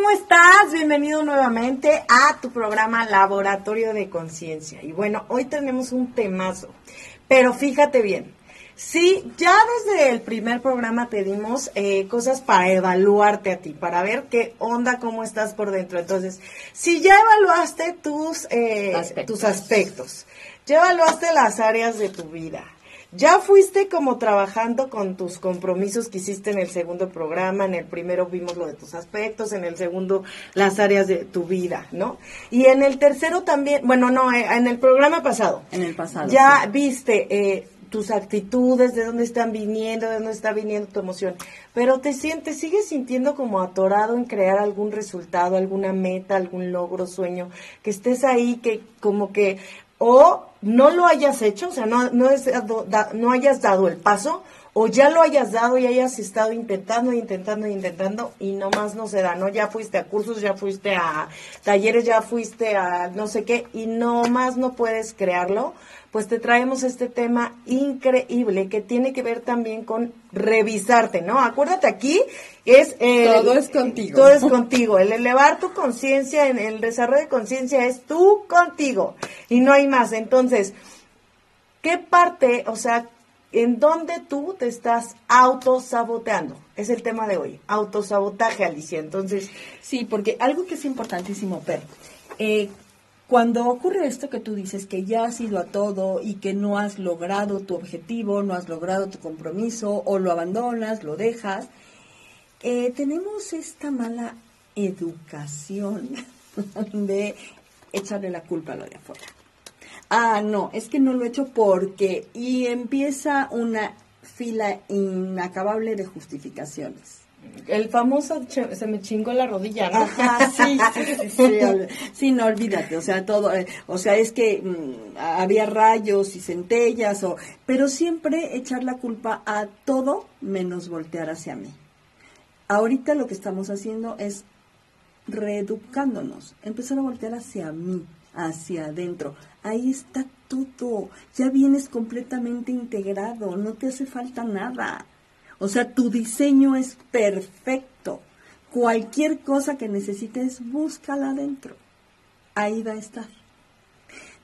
¿cómo estás? Bienvenido nuevamente a tu programa Laboratorio de Conciencia. Y bueno, hoy tenemos un temazo, pero fíjate bien. Sí, ya desde el primer programa te dimos eh, cosas para evaluarte a ti, para ver qué onda, cómo estás por dentro. Entonces, si ya evaluaste tus, eh, tus aspectos, ya evaluaste las áreas de tu vida, ya fuiste como trabajando con tus compromisos que hiciste en el segundo programa, en el primero vimos lo de tus aspectos, en el segundo las áreas de tu vida, ¿no? Y en el tercero también, bueno, no, eh, en el programa pasado. En el pasado. Ya viste eh, tus actitudes, de dónde están viniendo, de dónde está viniendo tu emoción. Pero te sientes, sigues sintiendo como atorado en crear algún resultado, alguna meta, algún logro, sueño, que estés ahí, que como que o no lo hayas hecho, o sea, no, no, no hayas dado el paso, o ya lo hayas dado y hayas estado intentando, intentando, intentando y nomás no se da, ¿no? Ya fuiste a cursos, ya fuiste a talleres, ya fuiste a no sé qué y nomás no puedes crearlo pues te traemos este tema increíble que tiene que ver también con revisarte, ¿no? Acuérdate aquí, es... todo es contigo. Todo es contigo. El elevar tu conciencia, en el desarrollo de conciencia es tú contigo y no hay más. Entonces, ¿qué parte, o sea, en dónde tú te estás autosaboteando? Es el tema de hoy, autosabotaje, Alicia. Entonces... Sí, porque algo que es importantísimo, pero... Eh, cuando ocurre esto que tú dices, que ya has ido a todo y que no has logrado tu objetivo, no has logrado tu compromiso, o lo abandonas, lo dejas, eh, tenemos esta mala educación de echarle la culpa a lo de afuera. Ah, no, es que no lo he hecho porque... Y empieza una fila inacabable de justificaciones el famoso se me chingó la rodilla, ¿no? sí, sí, sí, sí, no olvídate, o sea, todo, eh, o sea, es que mm, había rayos y centellas, o, pero siempre echar la culpa a todo menos voltear hacia mí. Ahorita lo que estamos haciendo es reeducándonos, empezar a voltear hacia mí, hacia adentro. Ahí está todo, ya vienes completamente integrado, no te hace falta nada. O sea, tu diseño es perfecto. Cualquier cosa que necesites, búscala adentro. Ahí va a estar.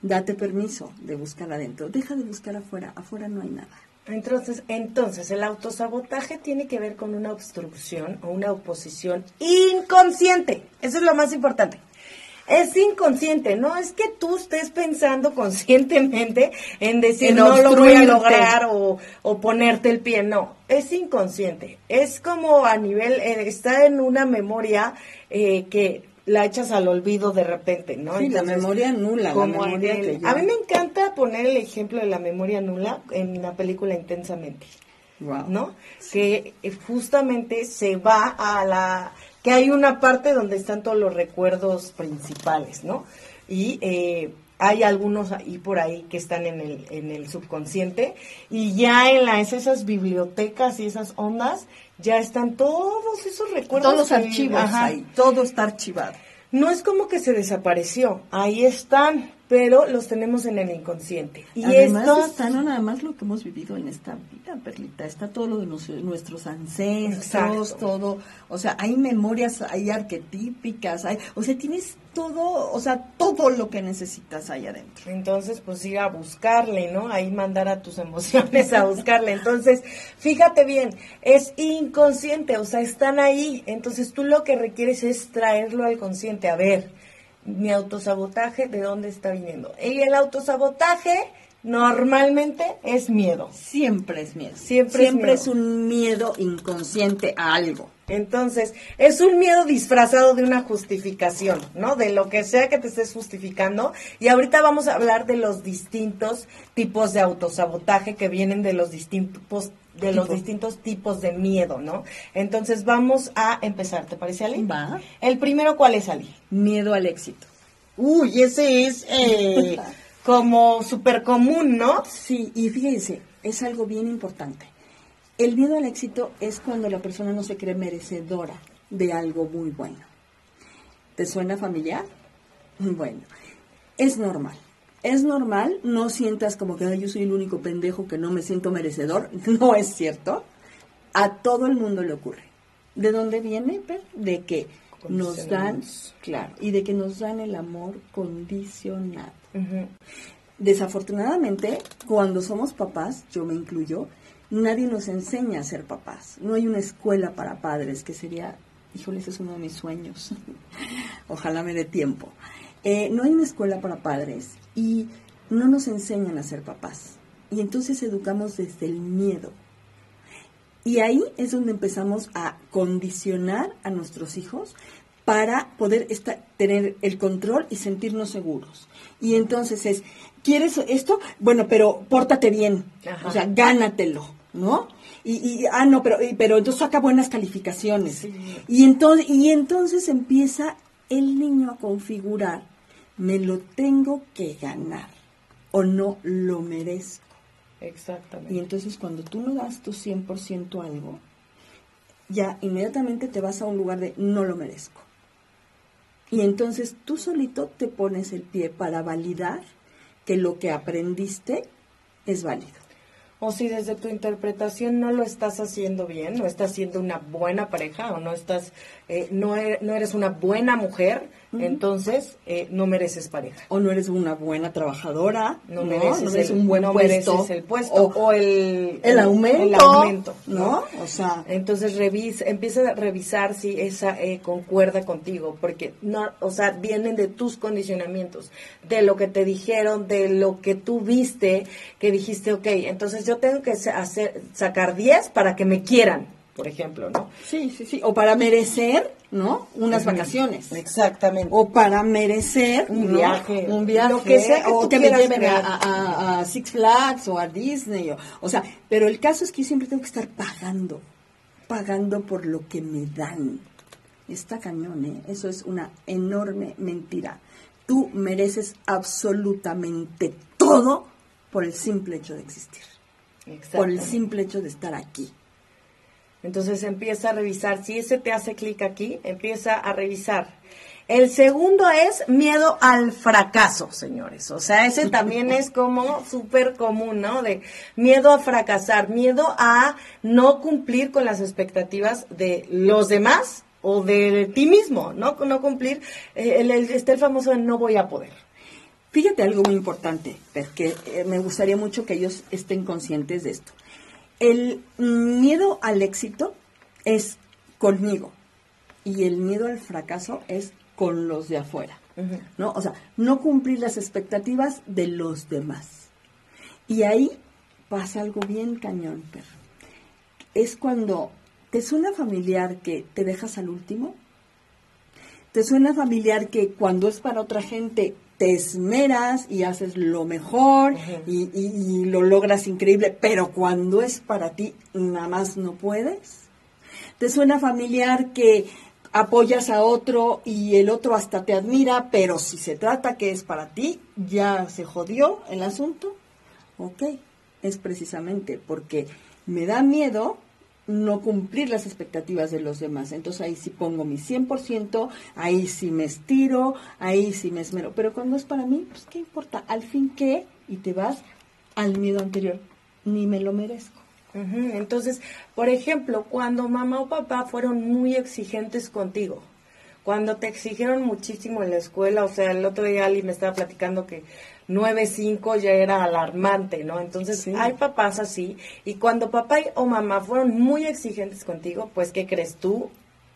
Date permiso de buscarla adentro. Deja de buscar afuera. Afuera no hay nada. Entonces, entonces, el autosabotaje tiene que ver con una obstrucción o una oposición inconsciente. Eso es lo más importante es inconsciente, no es que tú estés pensando conscientemente en decir no lo voy a lograr o, ponerte el pie, no, es inconsciente, es como a nivel, eh, está en una memoria eh, que la echas al olvido de repente, ¿no? Sí, la memoria nula. Como A mí me encanta poner el ejemplo de la memoria nula en la película Intensamente. Wow. ¿No? Que eh, justamente se va a la que hay una parte donde están todos los recuerdos principales, ¿no? Y eh, hay algunos ahí por ahí que están en el, en el subconsciente y ya en las, esas bibliotecas y esas ondas ya están todos esos recuerdos. Todos los archivos ahí, todo está archivado. No es como que se desapareció, ahí están, pero los tenemos en el inconsciente. Y Además está no nada más lo que hemos vivido en esta vida, Perlita, está todo lo de nuestros ancestros, todo, o sea, hay memorias, hay arquetípicas, hay, o sea, tienes todo, o sea, todo lo que necesitas ahí adentro. Entonces, pues ir a buscarle, ¿no? Ahí mandar a tus emociones a buscarle. Entonces, fíjate bien, es inconsciente, o sea, están ahí. Entonces, tú lo que requieres es traerlo al consciente, a ver mi autosabotaje, ¿de dónde está viniendo? Y el autosabotaje normalmente es miedo. Siempre es miedo. Siempre, es, un miedo inconsciente a algo. Entonces, es un miedo disfrazado de una justificación, ¿no? De lo que sea que te estés justificando. Y ahorita vamos a hablar de los distintos tipos de autosabotaje que vienen de los distintos de los distintos tipos de miedo, ¿no? Entonces vamos a empezar, ¿te parece, Ali? Va. El primero, ¿cuál es, Ali? Miedo al éxito. Uy, ese es eh, como súper común, ¿no? Sí, y fíjense, es algo bien importante. El miedo al éxito es cuando la persona no se cree merecedora de algo muy bueno. ¿Te suena familiar? Bueno, es normal es normal, no sientas como que yo soy el único pendejo que no me siento merecedor, no es cierto. A todo el mundo le ocurre. ¿De dónde viene? De que nos dan, claro, y de que nos dan el amor condicionado. Desafortunadamente, cuando somos papás, yo me incluyo, nadie nos enseña a ser papás. No hay una escuela para padres, que sería, híjole, ese es uno de mis sueños. Ojalá me dé tiempo. Eh, no hay una escuela para padres y no nos enseñan a ser papás. Y entonces educamos desde el miedo. Y ahí es donde empezamos a condicionar a nuestros hijos para poder tener el control y sentirnos seguros. Y entonces es, ¿quieres esto? Bueno, pero pórtate bien, o sea, gánatelo, ¿no? Y, ah, no, pero, pero entonces saca buenas calificaciones. Y, entonces, y entonces empieza el niño a configurar, me lo tengo que ganar o no lo merezco. Exactamente. Y entonces cuando tú no das tu 100% algo, ya inmediatamente te vas a un lugar de no lo merezco. Y entonces tú solito te pones el pie para validar que lo que aprendiste es válido. O si desde tu interpretación no lo estás haciendo bien, no estás siendo una buena pareja o no estás, eh, no, eres, no eres una buena mujer, entonces eh, no mereces pareja. O no eres una buena trabajadora, no, mereces, un buen puesto, el puesto o, el, el, aumento, ¿no? O sea, entonces revisa, empieza a revisar si esa eh, concuerda contigo, porque no, o sea, vienen de tus condicionamientos, de lo que te dijeron, de lo que tú viste, que dijiste, ok, entonces yo tengo que hacer, sacar 10 para que me quieran por ejemplo, ¿no? Sí, sí, sí. O para merecer, ¿no? Unas vacaciones. Exactamente. O para merecer un viaje. Un viaje. Lo que sea o que me lleven a, Six Flags o a Disney. O, sea, pero el caso es que yo siempre tengo que estar pagando. Pagando por lo que me dan. Está cañón, ¿eh? Eso es una enorme mentira. Tú mereces absolutamente todo por el simple hecho de existir. Por el simple hecho de estar aquí. Entonces empieza a revisar, si ese te hace clic aquí, empieza a revisar. El segundo es miedo al fracaso, señores. O sea, ese también es como súper común, ¿no? De miedo a fracasar, miedo a no cumplir con las expectativas de los demás o de ti mismo, ¿no? No cumplir, eh, el, está el famoso de no voy a poder. Fíjate algo muy importante, porque eh, me gustaría mucho que ellos estén conscientes de esto. El miedo al éxito es conmigo y el miedo al fracaso es con los de afuera, ¿no? O sea, no cumplir las expectativas de los demás. Y ahí pasa algo bien cañón, perro. Es cuando te suena familiar que te dejas al último. Te suena familiar que cuando es para otra gente te esmeras y haces lo mejor y, lo logras increíble, pero cuando es para ti, nada más no puedes. ¿Te suena familiar que apoyas a otro y el otro hasta te admira, pero si se trata que es para ti, ya se jodió el asunto? Ok, es precisamente porque me da miedo no cumplir las expectativas de los demás. Entonces ahí sí pongo mi 100%, ahí sí me estiro, ahí sí me esmero. Pero cuando es para mí, pues qué importa, al fin qué, y te vas al miedo anterior, ni me lo merezco. Entonces, por ejemplo, cuando mamá o papá fueron muy exigentes contigo, cuando te exigieron muchísimo en la escuela, o sea, el otro día Ali me estaba platicando que 9-5 ya era alarmante, ¿no? Entonces hay papás así y cuando papá o mamá fueron muy exigentes contigo, pues ¿qué crees tú?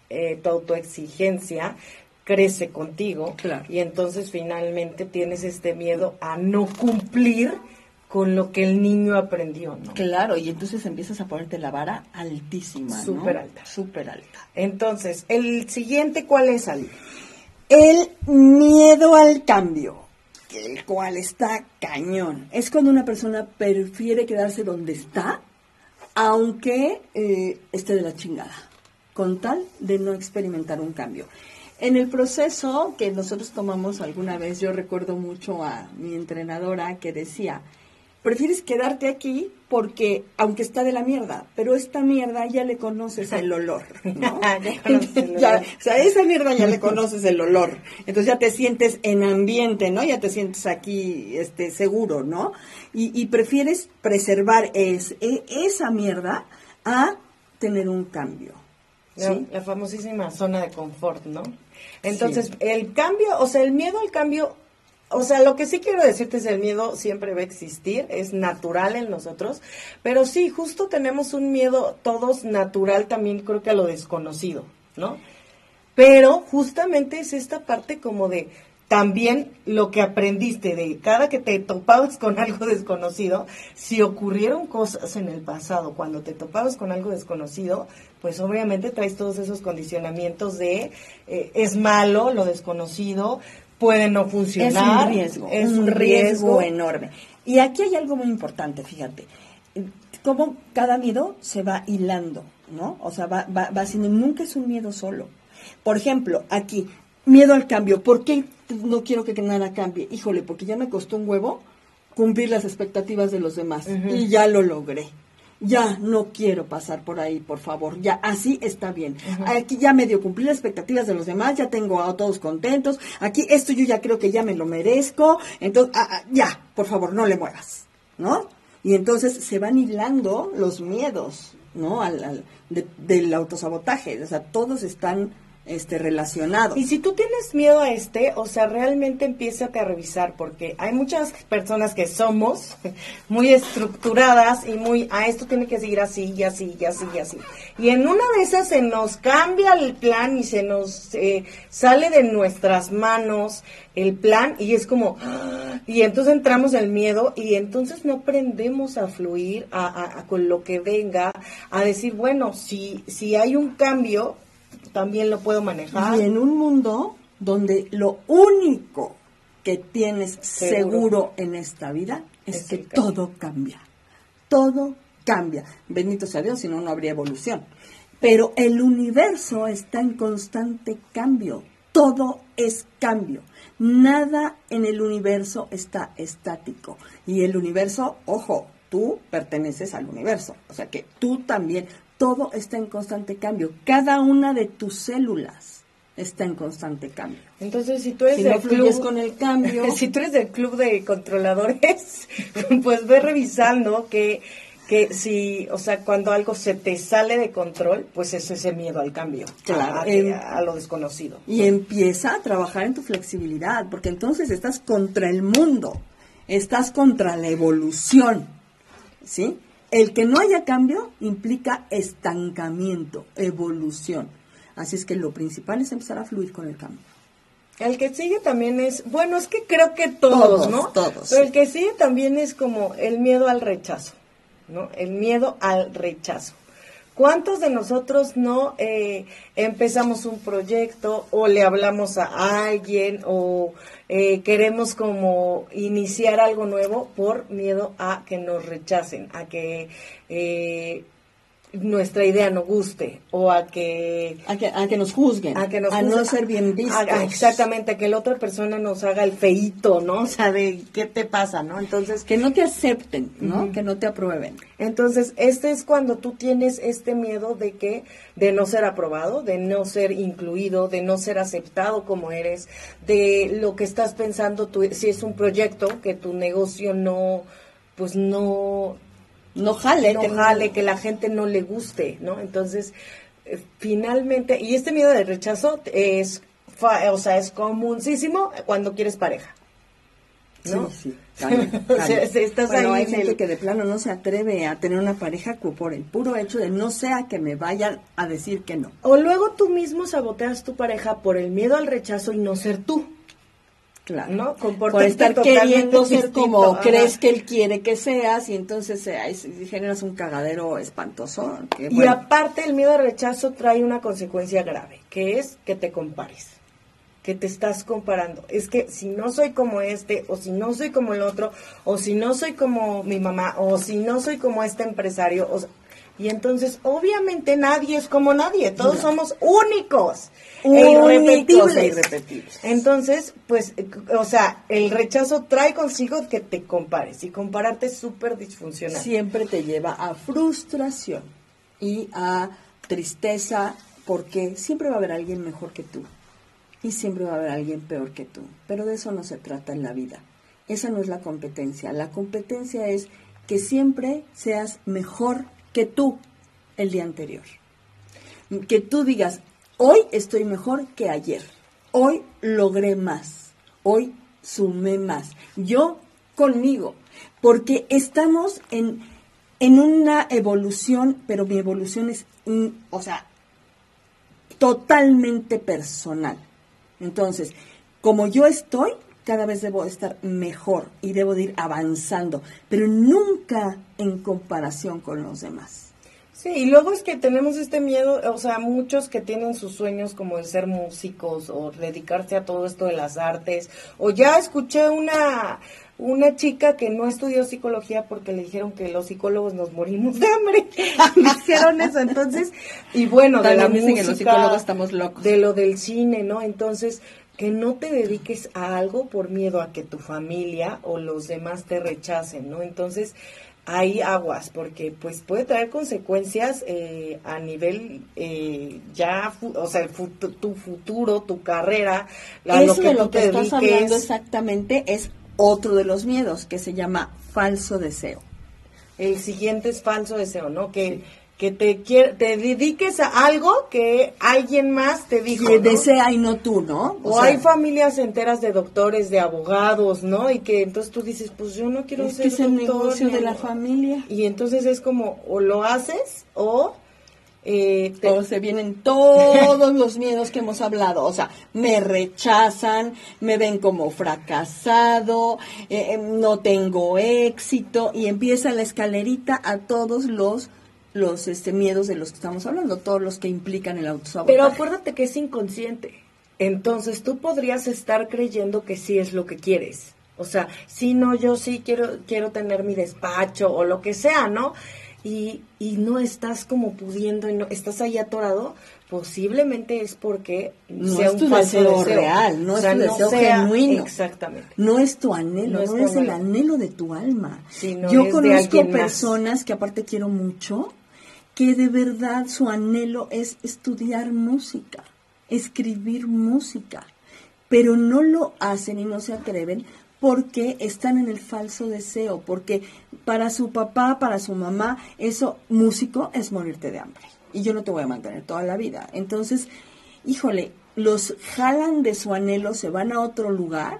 Eh, tu autoexigencia crece contigo y entonces finalmente tienes este miedo a no cumplir con lo que el niño aprendió, ¿no? Claro, y entonces empiezas a ponerte la vara altísima, Súper alta. Súper alta. Entonces, el siguiente, ¿cuál es, Ali? El miedo al cambio el cual está cañón. Es cuando una persona prefiere quedarse donde está, aunque eh, esté de la chingada, con tal de no experimentar un cambio. En el proceso que nosotros tomamos alguna vez, yo recuerdo mucho a mi entrenadora que decía, prefieres quedarte aquí porque, aunque está de la mierda, pero esta mierda ya le conoces el olor, ¿no? ya, o sea, esa mierda ya le conoces el olor. Entonces ya te sientes en ambiente, ¿no? Ya te sientes aquí este, seguro, ¿no? Y, prefieres preservar es, e, esa mierda a tener un cambio. ¿sí? La, famosísima zona de confort, ¿no? Entonces, el cambio, o sea, el miedo al cambio, o sea, lo que sí quiero decirte es el miedo siempre va a existir, es natural en nosotros, pero sí, justo tenemos un miedo todos natural también creo que a lo desconocido, ¿no? Pero justamente es esta parte como de también lo que aprendiste de cada que te topabas con algo desconocido, si ocurrieron cosas en el pasado cuando te topabas con algo desconocido, pues obviamente traes todos esos condicionamientos de eh, es malo lo desconocido, puede no funcionar. Es un riesgo, es un, riesgo, enorme. Y aquí hay algo muy importante, fíjate, cómo cada miedo se va hilando, ¿no? O sea, va, va, va siendo, nunca es un miedo solo. Por ejemplo, aquí, miedo al cambio. ¿Por qué no quiero que nada cambie? Híjole, porque ya me costó un huevo cumplir las expectativas de los demás y ya lo logré. Ya no quiero pasar por ahí, por favor. Ya así está bien. Aquí ya medio cumplí las expectativas de los demás, ya tengo a todos contentos. Aquí esto yo ya creo que ya me lo merezco. Entonces, ah, ah, ya, por favor, no le muevas, ¿no? Y entonces se van hilando los miedos, ¿no? Al, del autosabotaje. O sea, todos están este, relacionado. Y si tú tienes miedo a este, o sea, realmente empieza a revisar, porque hay muchas personas que somos muy estructuradas y muy, a esto tiene que seguir así y así y así y así. Y en una de esas se nos cambia el plan y se nos eh, sale de nuestras manos el plan y es como, y entonces entramos en el miedo y entonces no aprendemos a fluir a, con lo que venga, a decir, bueno, si, si hay un cambio, también lo puedo manejar. Y en un mundo donde lo único que tienes seguro, en esta vida es, que todo cambia. Todo cambia. Bendito sea Dios, si no, no habría evolución. Pero el universo está en constante cambio. Todo es cambio. Nada en el universo está estático. Y el universo, ojo, tú perteneces al universo. O sea que tú también, todo está en constante cambio. Cada una de tus células está en constante cambio. Entonces, si tú eres del club con el cambio, si tú eres del club de controladores, pues ve revisando que que si, o sea, cuando algo se te sale de control, pues es ese miedo al cambio, claro, a, a, lo desconocido. Y empieza a trabajar en tu flexibilidad, porque entonces estás contra el mundo, estás contra la evolución, ¿sí? El que no haya cambio implica estancamiento, evolución. Así es que lo principal es empezar a fluir con el cambio. El que sigue también es, bueno, es que creo que todos, ¿no? Todos. Pero el que sigue también es como el miedo al rechazo, ¿no? El miedo al rechazo. ¿Cuántos de nosotros no eh, empezamos un proyecto o le hablamos a alguien o eh, queremos como iniciar algo nuevo por miedo a que nos rechacen, a que eh, nuestra idea no guste o a que a que, nos juzguen a, que no ser bien vistos. exactamente a que la otra persona nos haga el feito no o sea de qué te pasa no entonces que no te acepten no que no te aprueben. Entonces este es cuando tú tienes este miedo de que de no ser aprobado de no ser incluido de no ser aceptado como eres de lo que estás pensando tú si es un proyecto que tu negocio no pues no no jale, no que jale, que la gente no le guste, ¿no? Entonces, eh, finalmente, y este miedo de rechazo es, o sea, es comunísimo cuando quieres pareja. ¿no? Sí, sí. estás hay gente que de plano no se atreve a tener una pareja por el puro hecho de no sea que me vayan a decir que no. O luego tú mismo saboteas tu pareja por el miedo al rechazo y no ser tú. Claro. ¿no? Por estar queriendo ser como crees que él quiere que seas y entonces eh, generas un cagadero espantoso. Y aparte el miedo al rechazo trae una consecuencia grave, que es que te compares, que te estás comparando. Es que si no soy como este, o si no soy como el otro, o si no soy como mi mamá, o si no soy como este empresario, o, y entonces, obviamente nadie es como nadie, todos somos únicos, e únicos e irrepetibles. Entonces, pues, o sea, el rechazo trae consigo que te compares y compararte es súper disfuncional. Siempre te lleva a frustración y a tristeza porque siempre va a haber alguien mejor que tú y siempre va a haber alguien peor que tú. Pero de eso no se trata en la vida. Esa no es la competencia. La competencia es que siempre seas mejor que tú el día anterior. Que tú digas, hoy estoy mejor que ayer. hoy logré más, hoy sumé más. Yo conmigo, porque estamos en, en una evolución, pero mi evolución es, mm, o sea, totalmente personal. Entonces, como yo estoy, cada vez debo estar mejor y debo de ir avanzando, pero nunca en comparación con los demás. Sí, y luego es que tenemos este miedo, o sea, muchos que tienen sus sueños como de ser músicos o dedicarse a todo esto de las artes, o ya escuché una una chica que no estudió psicología porque le dijeron que los psicólogos nos morimos de hambre. hicieron eso, entonces, y bueno, de la música, que los psicólogos estamos locos. De lo del cine, ¿no? Entonces, que no te dediques a algo por miedo a que tu familia o los demás te rechacen, ¿no? Entonces, hay aguas porque pues puede traer consecuencias eh, a nivel eh, ya o sea tu futuro tu carrera la, lo que de lo que estás hablando exactamente es otro de los miedos que se llama falso deseo. El siguiente es falso deseo, ¿no? Que, que te, te dediques a algo que alguien más te dijo. Que desea y no tú, ¿no? O, hay familias enteras de doctores, de abogados, ¿no? Y que entonces tú dices, pues yo no quiero ser que es el negocio de la familia. Y entonces es como, o lo haces o eh, se vienen todos los miedos que hemos hablado, o sea, me rechazan, me ven como fracasado, eh, eh, no tengo éxito y empieza la escalerita a todos los los este, miedos de los que estamos hablando, todos los que implican el autosabotaje. Pero acuérdate que es inconsciente. Entonces tú podrías estar creyendo que sí es lo que quieres. O sea, si no, yo sí quiero, quiero tener mi despacho o lo que sea, ¿no? y, y no estás como pudiendo y no estás ahí atorado, posiblemente es porque no sea es tu un deseo, real, no es tu deseo genuino. Exactamente. No es tu anhelo, no, es, el anhelo de tu alma. Yo conozco personas que aparte quiero mucho, que de verdad su anhelo es estudiar música, escribir música, pero no lo hacen y no se atreven porque están en el falso deseo, porque para su papá, para su mamá, eso músico es morirte de hambre. Y yo no te voy a mantener toda la vida. Entonces, híjole, los jalan de su anhelo, se van a otro lugar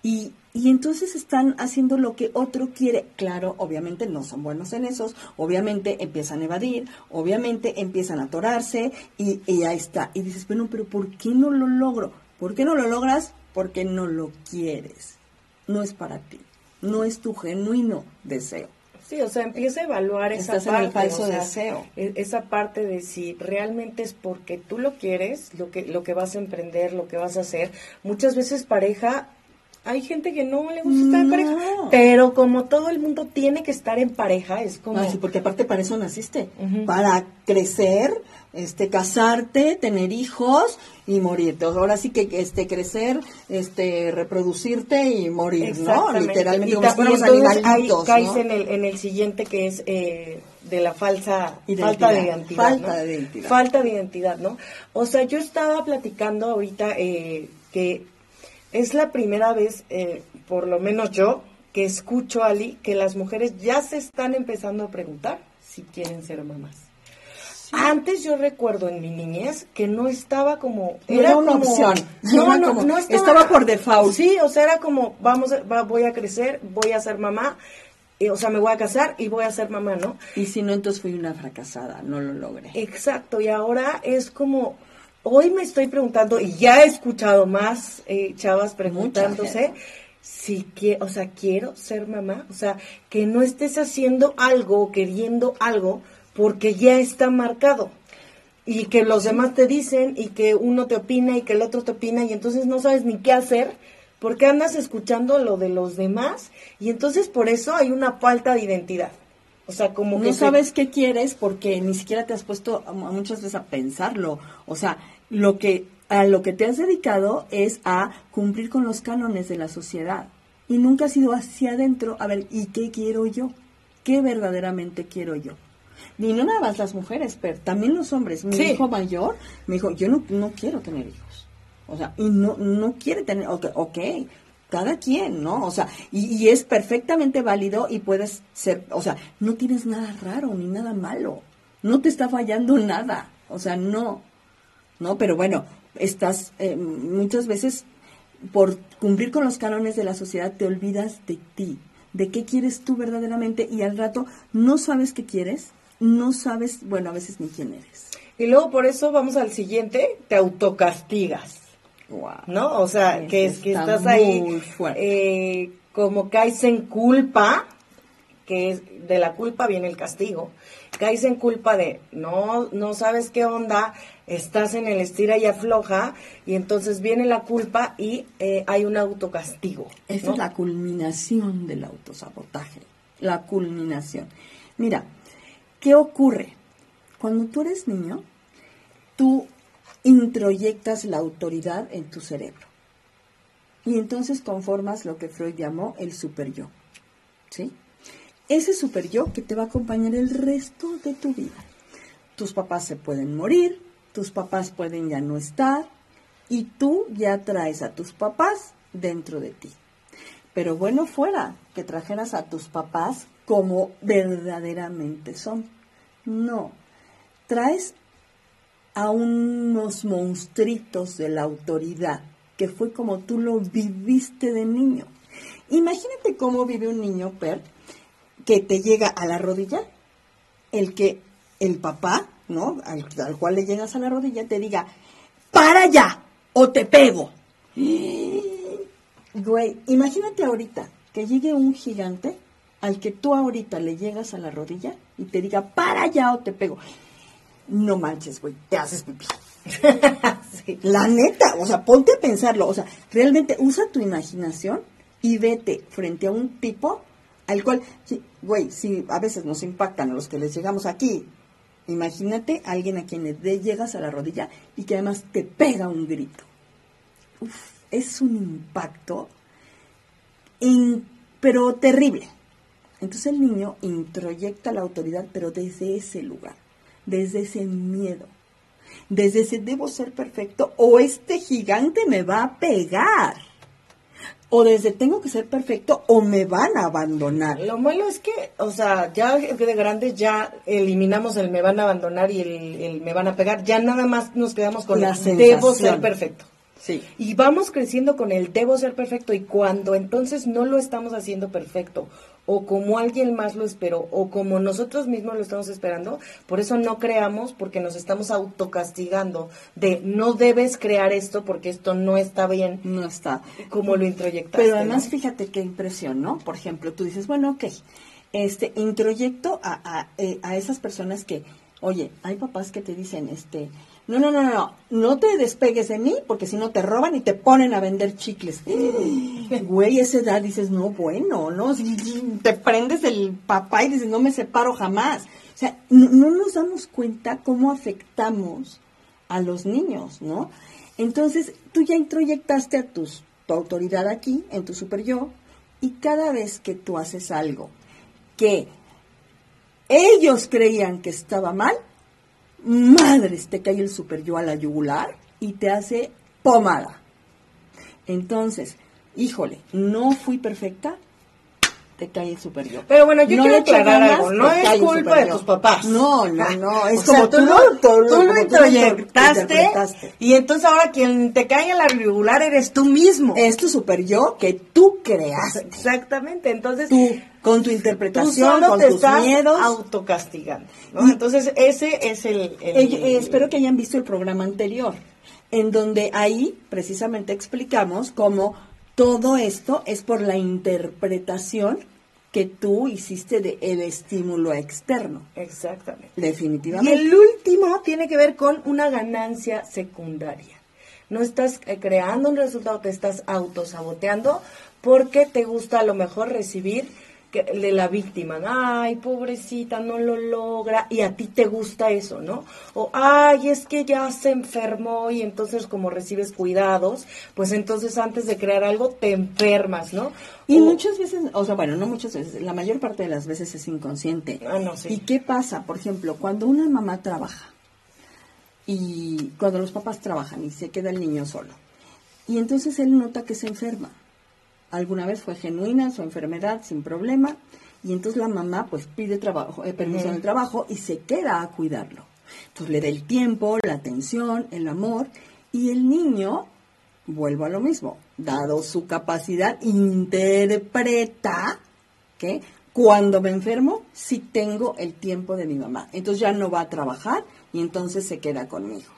y, y entonces están haciendo lo que otro quiere. Claro, obviamente no son buenos en eso, obviamente empiezan a evadir, obviamente empiezan a atorarse y, y ahí está. Y dices, bueno, pero ¿por qué no lo logro? ¿Por qué no lo logras? Porque no lo quieres no es para ti, no es tu genuino deseo. Sí, o sea, empieza a evaluar esa parte. el falso deseo. E, esa parte de si realmente es porque tú lo quieres, lo que, lo que vas a emprender, lo que vas a hacer. Muchas veces pareja hay gente que no le gusta estar en pareja, pero como todo el mundo tiene que estar en pareja, es como... sí, porque aparte para eso naciste, para crecer, este, casarte, tener hijos y morirte. Ahora sí que este, crecer, este, reproducirte y morir, ¿no? Literalmente, y, como entonces ahí caes en, el, en el siguiente que es... Eh, de la falsa falta de identidad. Falta de identidad. Falta de identidad, ¿no? O sea, yo estaba platicando ahorita eh, que es la primera vez, eh, por lo menos yo, que escucho, Ali, que las mujeres ya se están empezando a preguntar si quieren ser mamás. Antes yo recuerdo en mi niñez que no estaba como... Era, una opción. No, no, no, estaba, por default. Sí, o sea, era como, vamos, voy a crecer, voy a ser mamá, o sea, me voy a casar y voy a ser mamá, ¿no? Y si no, entonces fui una fracasada, no lo logré. Exacto, y ahora es como, hoy me estoy preguntando, y ya he escuchado más eh, chavas preguntándose si quiero, o sea, quiero ser mamá, o sea, que no estés haciendo algo, queriendo algo, porque ya está marcado. Y que los demás te dicen, y que uno te opina, y que el otro te opina, y entonces no sabes ni qué hacer, porque andas escuchando lo de los demás, y entonces por eso hay una falta de identidad. O sea, como no sabes qué quieres porque ni siquiera te has puesto muchas veces a pensarlo. O sea, lo que a lo que te has dedicado es a cumplir con los cánones de la sociedad y nunca has ido hacia adentro a ver, ¿y qué quiero yo? ¿Qué verdaderamente quiero yo? Y no nada más las mujeres, pero también los hombres. Mi hijo mayor me dijo, yo no, no quiero tener hijos. O sea, y no, no quiere tener, ok, okay cada quien, ¿no? O sea, y, es perfectamente válido y puedes ser, o sea, no tienes nada raro ni nada malo, no te está fallando nada, o sea, no, ¿no? Pero bueno, estás eh, muchas veces por cumplir con los cánones de la sociedad te olvidas de ti, de qué quieres tú verdaderamente y al rato no sabes qué quieres, no sabes, bueno, a veces ni quién eres. Y luego por eso vamos al siguiente, te autocastigas. ¿No? O sea, que es que estás ahí eh, como caes en culpa, que es de la culpa viene el castigo. Caes en culpa de no no sabes qué onda, estás en el estira y afloja y entonces viene la culpa y eh, hay un autocastigo. Esa es la culminación del autosabotaje, la culminación. Mira, ¿qué ocurre? Cuando tú eres niño, tú introyectas la autoridad en tu cerebro. Y entonces conformas lo que Freud llamó el super yo. ¿Sí? Ese super yo que te va a acompañar el resto de tu vida. Tus papás se pueden morir, tus papás pueden ya no estar y tú ya traes a tus papás dentro de ti. Pero bueno fuera que trajeras a tus papás como verdaderamente son. No, traes a unos monstruitos de la autoridad, que fue como tú lo viviste de niño. Imagínate cómo vive un niño, Per, que te llega a la rodilla, el que el papá, ¿no? Al, cual le llegas a la rodilla, te diga, para ya, o te pego. Güey, imagínate ahorita que llegue un gigante al que tú ahorita le llegas a la rodilla y te diga, para ya o te pego no manches, güey, te haces pipí. La neta, o sea, ponte a pensarlo, o sea, realmente usa tu imaginación y vete frente a un tipo al cual, güey, si a veces nos impactan a los que les llegamos aquí, imagínate a alguien a quien le llegas a la rodilla y que además te pega un grito. Uf, es un impacto, pero terrible. Entonces el niño introyecta la autoridad, pero desde ese lugar desde ese miedo, desde ese debo ser perfecto o este gigante me va a pegar. O desde tengo que ser perfecto o me van a abandonar. Lo malo es que, o sea, ya de grandes ya eliminamos el me van a abandonar y el, me van a pegar. Ya nada más nos quedamos con la el debo ser perfecto. Sí. Y vamos creciendo con el debo ser perfecto y cuando entonces no lo estamos haciendo perfecto o como alguien más lo esperó o como nosotros mismos lo estamos esperando, por eso no creamos porque nos estamos autocastigando de no debes crear esto porque esto no está bien. No está. Como lo introyectaste. Pero además fíjate qué impresión, ¿no? Por ejemplo, tú dices, bueno, ok, este, introyecto a, a, eh, a esas personas que, oye, hay papás que te dicen, este, no, no, no, no, no te despegues de mí porque si no te roban y te ponen a vender chicles. Güey, esa edad dices, no, bueno, ¿no? te prendes el papá y dices, no me separo jamás. O sea, no, nos damos cuenta cómo afectamos a los niños, ¿no? Entonces, tú ya introyectaste a tus, tu autoridad aquí, en tu super yo, y cada vez que tú haces algo que ellos creían que estaba mal, madres, te cae el super yo a la yugular y te hace pomada. Entonces, híjole, no fui perfecta, te cae el super yo. Pero bueno, yo quiero aclarar algo, no es culpa de tus papás. No, no, no, es como tú, lo, tú, lo introyectaste y entonces ahora quien te cae en la yugular eres tú mismo. Es tu super yo que tú creaste. Exactamente, entonces... Tú con tu interpretación, con tus miedos. autocastigando. ¿no? Entonces, ese es el, eh, espero que hayan visto el programa anterior, en donde ahí precisamente explicamos cómo todo esto es por la interpretación que tú hiciste del el estímulo externo. Exactamente. Definitivamente. Y el último tiene que ver con una ganancia secundaria. No estás eh, creando un resultado, te estás autosaboteando porque te gusta a lo mejor recibir de la víctima, ay, pobrecita, no lo logra, y a ti te gusta eso, ¿no? O, ay, es que ya se enfermó y entonces como recibes cuidados, pues entonces antes de crear algo te enfermas, ¿no? Y muchas veces, o sea, bueno, no muchas veces, la mayor parte de las veces es inconsciente. Ah, no, ¿Y qué pasa? Por ejemplo, cuando una mamá trabaja y cuando los papás trabajan y se queda el niño solo, y entonces él nota que se enferma alguna vez fue genuina su enfermedad sin problema y entonces la mamá pues pide trabajo, eh, permiso en el trabajo y se queda a cuidarlo. Entonces le da el tiempo, la atención, el amor Y el niño, vuelvo a lo mismo, dado su capacidad, interpreta que cuando me enfermo, sí tengo el tiempo de mi mamá. Entonces ya no va a trabajar y entonces se queda conmigo.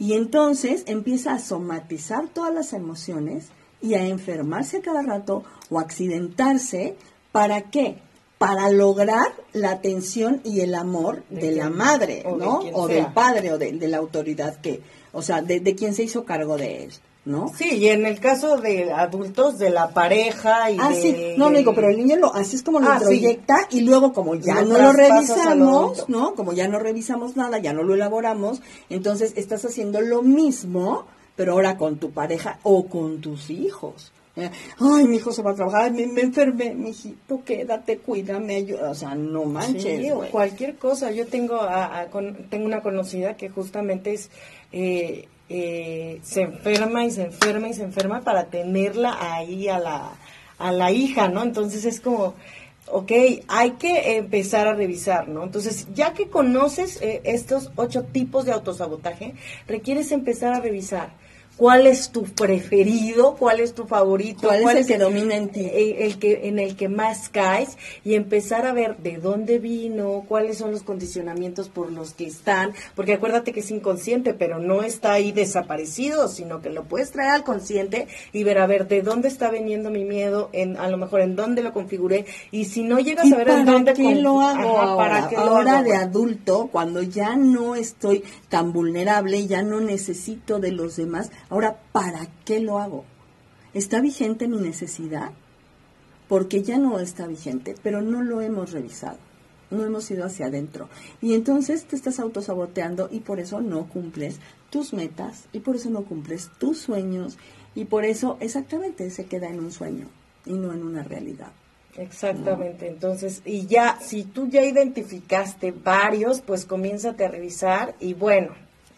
Y entonces empieza a somatizar todas las emociones y a enfermarse cada rato o accidentarse. ¿Para qué? Para lograr la atención y el amor de, la madre, ¿no? o del padre o de, la autoridad que, o sea, de, de quien se hizo cargo de él. ¿no? Sí, y en el caso de adultos, de la pareja y ah, sí, no, digo, pero el niño lo, así es como lo ah, proyecta y luego como ya no lo revisamos, ¿no? Como ya no revisamos nada, ya no lo elaboramos, entonces estás haciendo lo mismo, pero ahora con tu pareja o con tus hijos. Eh, Ay, mi hijo se va a trabajar, me, me enfermé, mi hijito, quédate, cuídame, ayuda. O sea, no manches. cualquier cosa. Yo tengo, a, tengo una conocida que justamente es eh, eh, se enferma y se enferma y se enferma para tenerla ahí a la, a la hija, ¿no? Entonces es como, ok, hay que empezar a revisar, ¿no? Entonces, ya que conoces eh, estos ocho tipos de autosabotaje, requieres empezar a revisar cuál es tu preferido, cuál es tu favorito, cuál, es el que domina en ti, el, que en el que más caes y empezar a ver de dónde vino, cuáles son los condicionamientos por los que están, porque acuérdate que es inconsciente, pero no está ahí desaparecido, sino que lo puedes traer al consciente y ver a ver de dónde está viniendo mi miedo, en a lo mejor en dónde lo configuré y si no llegas a ver en dónde qué lo hago ahora, ahora de adulto cuando ya no estoy tan vulnerable, ya no necesito de los demás Ahora, ¿para qué lo hago? ¿Está vigente mi necesidad? Porque ya no está vigente, pero no lo hemos revisado, no hemos ido hacia adentro. Y entonces te estás autosaboteando y por eso no cumples tus metas y por eso no cumples tus sueños y por eso exactamente se queda en un sueño y no en una realidad. Exactamente, entonces, y ya, si tú ya identificaste varios, pues comiénzate a revisar y bueno,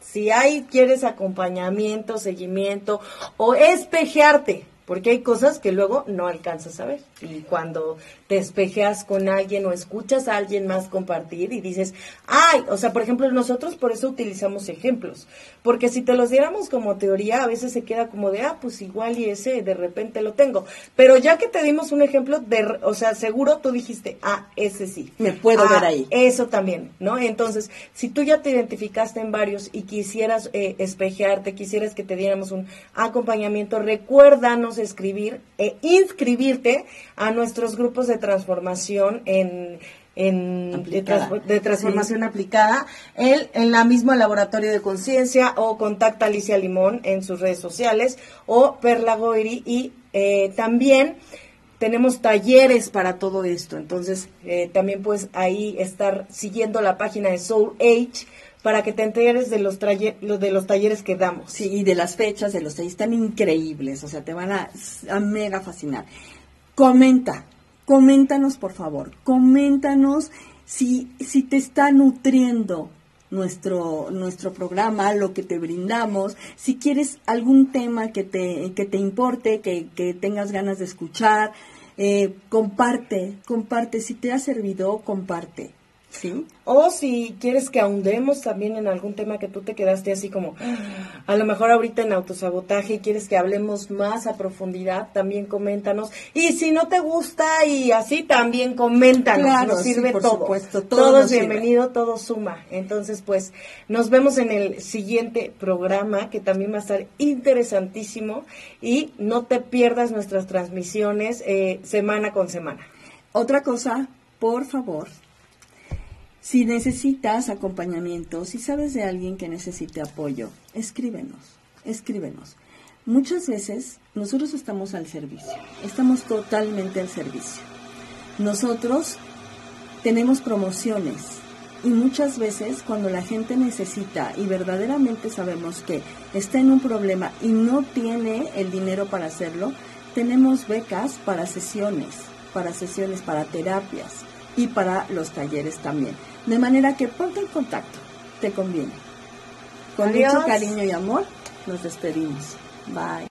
si hay, quieres acompañamiento, seguimiento o espejearte, porque hay cosas que luego no alcanzas a ver. Y cuando te espejeas con alguien o escuchas a alguien más compartir y dices, ay, o sea, por ejemplo, nosotros por eso utilizamos ejemplos, porque si te los diéramos como teoría, a veces se queda como de, ah, pues igual y ese de repente lo tengo. Pero ya que te dimos un ejemplo, de, o sea, seguro tú dijiste, ah, ese sí. Me puedo ah, ver ahí. Eso también, ¿no? Entonces, si tú ya te identificaste en varios y quisieras eh, espejearte, quisieras que te diéramos un acompañamiento, recuérdanos escribir e inscribirte a nuestros grupos de transformación en, de, transformación aplicada el, en la misma laboratorio de conciencia o contacta a Alicia Limón en sus redes sociales o Perla Goiri y eh, también tenemos talleres para todo esto. Entonces eh, también puedes ahí estar siguiendo la página de Soul Age para que te enteres de los, de los talleres que damos. Sí, y de las fechas de los talleres, están increíbles, o sea, te van a, a mega fascinar. Comenta, coméntanos por favor, coméntanos si, si te está nutriendo nuestro, nuestro programa, lo que te brindamos. Si quieres algún tema que te, que te importe, que, que tengas ganas de escuchar, eh, comparte, comparte. Si te ha servido, comparte. ¿Sí? O si quieres que ahondemos también en algún tema que tú te quedaste así como, a lo mejor ahorita en autosabotaje y quieres que hablemos más a profundidad, también coméntanos. Y si no te gusta y así, también coméntanos. nos sirve todo. Supuesto, todo. es bienvenido, todo suma. Entonces, pues, nos vemos en el siguiente programa que también va a estar interesantísimo y no te pierdas nuestras transmisiones eh, semana con semana. Otra cosa, por favor, si necesitas acompañamiento, si sabes de alguien que necesite apoyo, escríbenos, escríbenos. Muchas veces nosotros estamos al servicio, estamos totalmente al servicio. Nosotros tenemos promociones y muchas veces cuando la gente necesita y verdaderamente sabemos que está en un problema y no tiene el dinero para hacerlo, tenemos becas para sesiones, para sesiones, para terapias y para los talleres también. De manera que ponte en contacto, te conviene. Con mucho cariño y amor, nos despedimos. Bye.